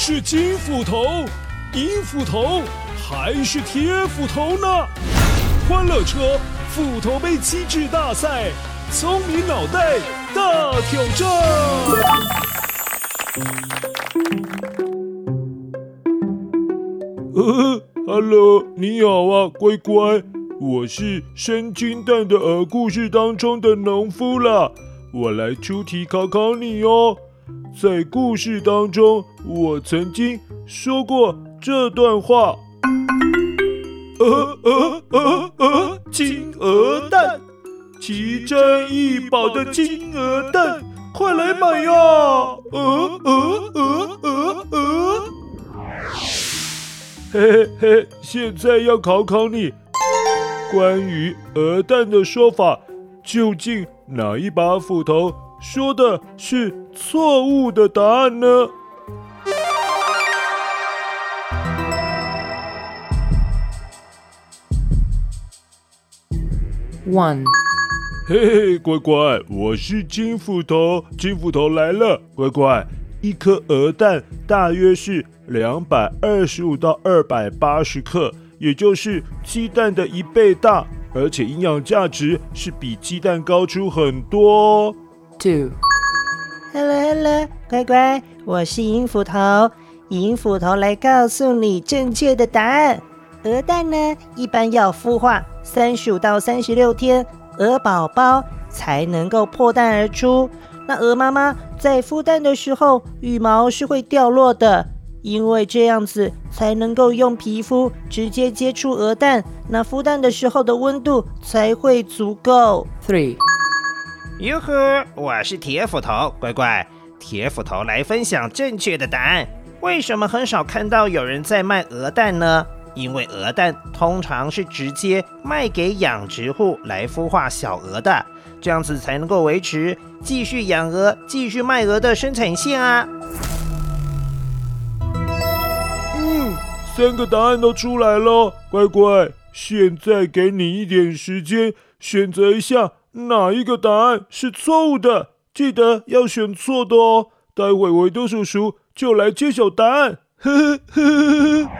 是金斧头、银斧头还是铁斧头呢？欢乐车斧头杯机智大赛，聪明脑袋大挑战。呃，Hello，你好啊，乖乖，我是生金蛋的鹅故事当中的农夫啦，我来出题考考你哦。在故事当中，我曾经说过这段话。鹅鹅鹅鹅，金鹅蛋，奇珍异宝的金鹅蛋，快来买呀！鹅鹅鹅鹅鹅，嘿嘿嘿，现在要考考你，关于鹅蛋的说法，究竟哪一把斧头说的是错误的答案呢？One，嘿嘿，乖乖，我是金斧头，金斧头来了，乖乖，一颗鹅蛋大约是两百二十五到二百八十克，也就是鸡蛋的一倍大，而且营养价值是比鸡蛋高出很多。Two，Hello Hello，乖乖，我是银斧头，银斧头来告诉你正确的答案。鹅蛋呢，一般要孵化三十五到三十六天，鹅宝宝才能够破蛋而出。那鹅妈妈在孵蛋的时候，羽毛是会掉落的，因为这样子才能够用皮肤直接接触鹅蛋，那孵蛋的时候的温度才会足够。Three，哟呵，我是铁斧头，乖乖，铁斧头来分享正确的答案。为什么很少看到有人在卖鹅蛋呢？因为鹅蛋通常是直接卖给养殖户来孵化小鹅的，这样子才能够维持继续养鹅、继续卖鹅的生产线啊。嗯，三个答案都出来了，乖乖，现在给你一点时间选择一下哪一个答案是错误的，记得要选错的哦。待会维多叔叔就来揭晓答案。呵呵呵呵。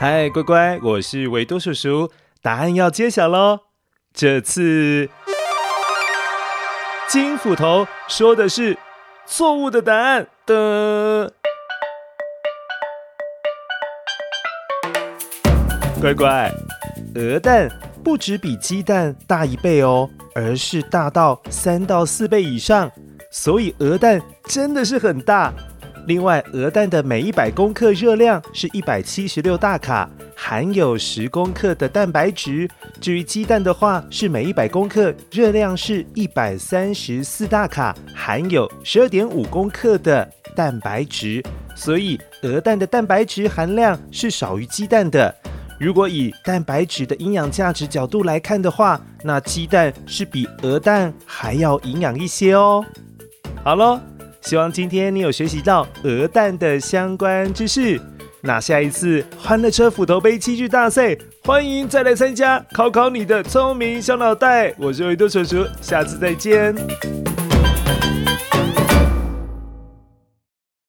嗨，乖乖，我是维多叔叔，答案要揭晓喽。这次金斧头说的是错误的答案的。乖乖，鹅蛋不只比鸡蛋大一倍哦，而是大到三到四倍以上，所以鹅蛋真的是很大。另外，鹅蛋的每一百公克热量是一百七十六大卡，含有十公克的蛋白质。至于鸡蛋的话，是每一百公克热量是一百三十四大卡，含有十二点五公克的蛋白质。所以，鹅蛋的蛋白质含量是少于鸡蛋的。如果以蛋白质的营养价值角度来看的话，那鸡蛋是比鹅蛋还要营养一些哦。好喽。希望今天你有学习到鹅蛋的相关知识。那下一次欢乐车斧头杯器具大赛，欢迎再来参加，考考你的聪明小脑袋。我是维多叔叔，下次再见。